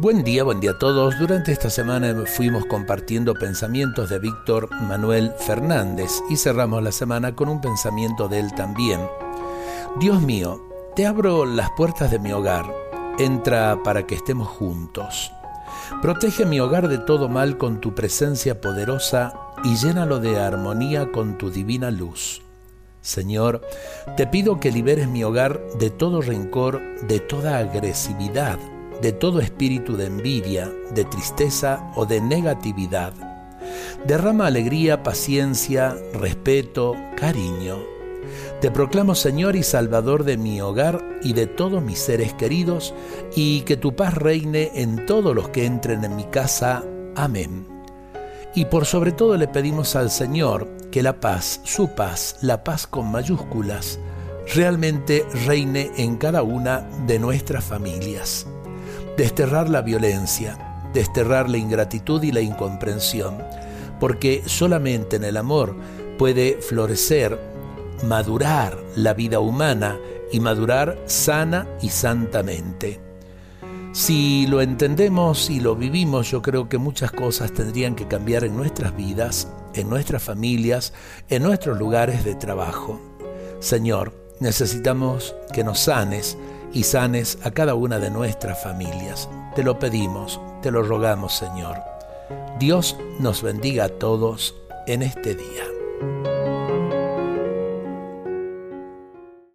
Buen día, buen día a todos. Durante esta semana fuimos compartiendo pensamientos de Víctor Manuel Fernández y cerramos la semana con un pensamiento de él también. Dios mío, te abro las puertas de mi hogar. Entra para que estemos juntos. Protege mi hogar de todo mal con tu presencia poderosa y llénalo de armonía con tu divina luz. Señor, te pido que liberes mi hogar de todo rencor, de toda agresividad, de todo espíritu de envidia, de tristeza o de negatividad. Derrama alegría, paciencia, respeto, cariño. Te proclamo Señor y Salvador de mi hogar y de todos mis seres queridos, y que tu paz reine en todos los que entren en mi casa. Amén. Y por sobre todo le pedimos al Señor que la paz, su paz, la paz con mayúsculas, realmente reine en cada una de nuestras familias desterrar la violencia, desterrar la ingratitud y la incomprensión, porque solamente en el amor puede florecer, madurar la vida humana y madurar sana y santamente. Si lo entendemos y lo vivimos, yo creo que muchas cosas tendrían que cambiar en nuestras vidas, en nuestras familias, en nuestros lugares de trabajo. Señor, necesitamos que nos sanes y sanes a cada una de nuestras familias. Te lo pedimos, te lo rogamos, Señor. Dios nos bendiga a todos en este día.